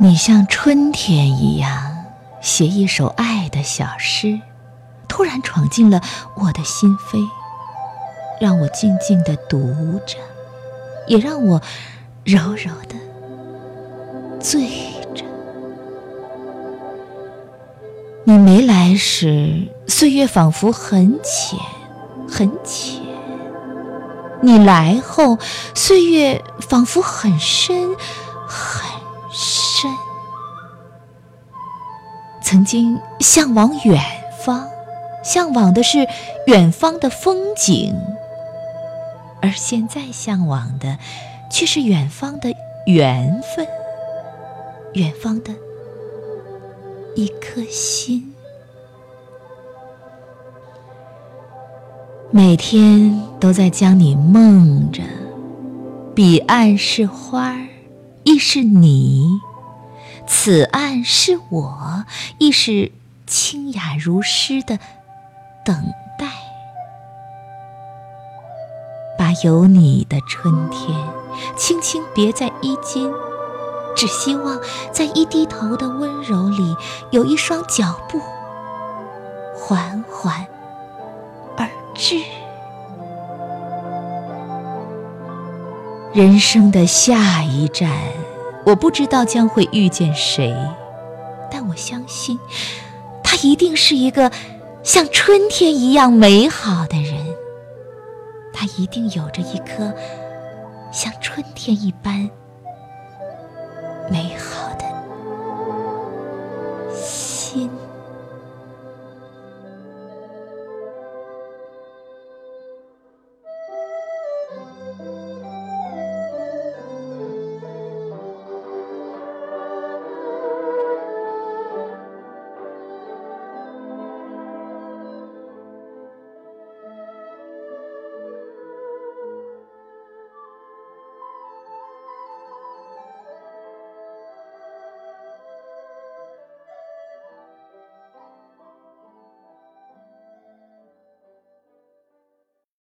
你像春天一样写一首爱的小诗，突然闯进了我的心扉，让我静静的读着，也让我柔柔的醉着。你没来时，岁月仿佛很浅，很浅；你来后，岁月仿佛很深，曾经向往远方，向往的是远方的风景，而现在向往的却是远方的缘分，远方的一颗心。每天都在将你梦着，彼岸是花儿，亦是你。此岸是我，亦是清雅如诗的等待。把有你的春天轻轻别在衣襟，只希望在一低头的温柔里，有一双脚步缓缓而至。人生的下一站。我不知道将会遇见谁但我相信他一定是一个像春天一样美好的人。他一定有着一颗像春天一般美好的心。